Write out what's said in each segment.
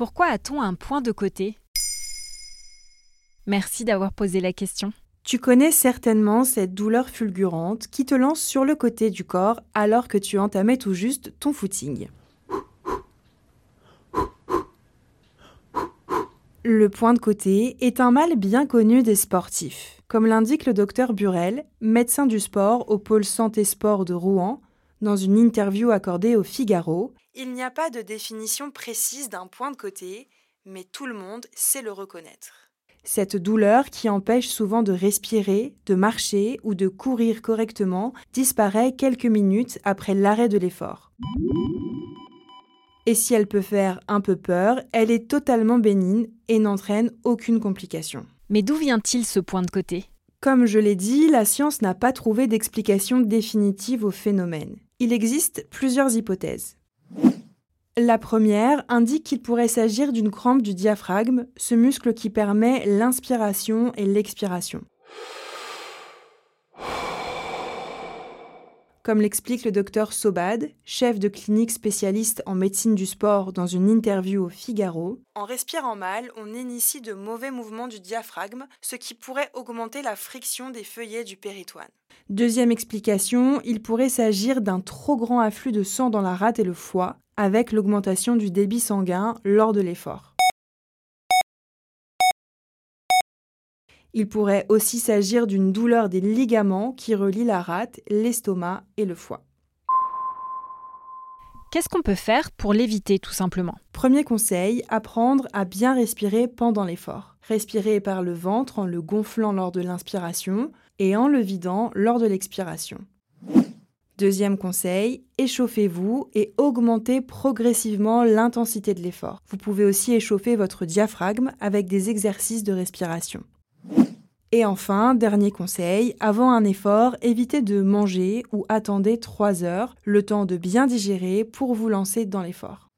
Pourquoi a-t-on un point de côté? Merci d'avoir posé la question. Tu connais certainement cette douleur fulgurante qui te lance sur le côté du corps alors que tu entamais tout juste ton footing. Le point de côté est un mal bien connu des sportifs. Comme l'indique le docteur Burel, médecin du sport au pôle santé sport de Rouen, dans une interview accordée au Figaro, il n'y a pas de définition précise d'un point de côté, mais tout le monde sait le reconnaître. Cette douleur qui empêche souvent de respirer, de marcher ou de courir correctement disparaît quelques minutes après l'arrêt de l'effort. Et si elle peut faire un peu peur, elle est totalement bénigne et n'entraîne aucune complication. Mais d'où vient-il ce point de côté? Comme je l'ai dit, la science n'a pas trouvé d'explication définitive au phénomène. Il existe plusieurs hypothèses. La première indique qu'il pourrait s'agir d'une crampe du diaphragme, ce muscle qui permet l'inspiration et l'expiration. Comme l'explique le docteur Sobad, chef de clinique spécialiste en médecine du sport dans une interview au Figaro, en respirant mal, on initie de mauvais mouvements du diaphragme, ce qui pourrait augmenter la friction des feuillets du péritoine. Deuxième explication, il pourrait s'agir d'un trop grand afflux de sang dans la rate et le foie, avec l'augmentation du débit sanguin lors de l'effort. Il pourrait aussi s'agir d'une douleur des ligaments qui relient la rate, l'estomac et le foie. Qu'est-ce qu'on peut faire pour l'éviter tout simplement? Premier conseil, apprendre à bien respirer pendant l'effort. Respirer par le ventre en le gonflant lors de l'inspiration et en le vidant lors de l'expiration. Deuxième conseil, échauffez-vous et augmentez progressivement l'intensité de l'effort. Vous pouvez aussi échauffer votre diaphragme avec des exercices de respiration. Et enfin, dernier conseil, avant un effort, évitez de manger ou attendez 3 heures, le temps de bien digérer pour vous lancer dans l'effort.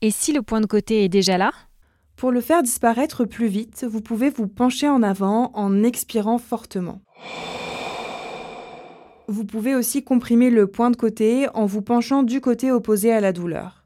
Et si le point de côté est déjà là? Pour le faire disparaître plus vite, vous pouvez vous pencher en avant en expirant fortement. Vous pouvez aussi comprimer le point de côté en vous penchant du côté opposé à la douleur.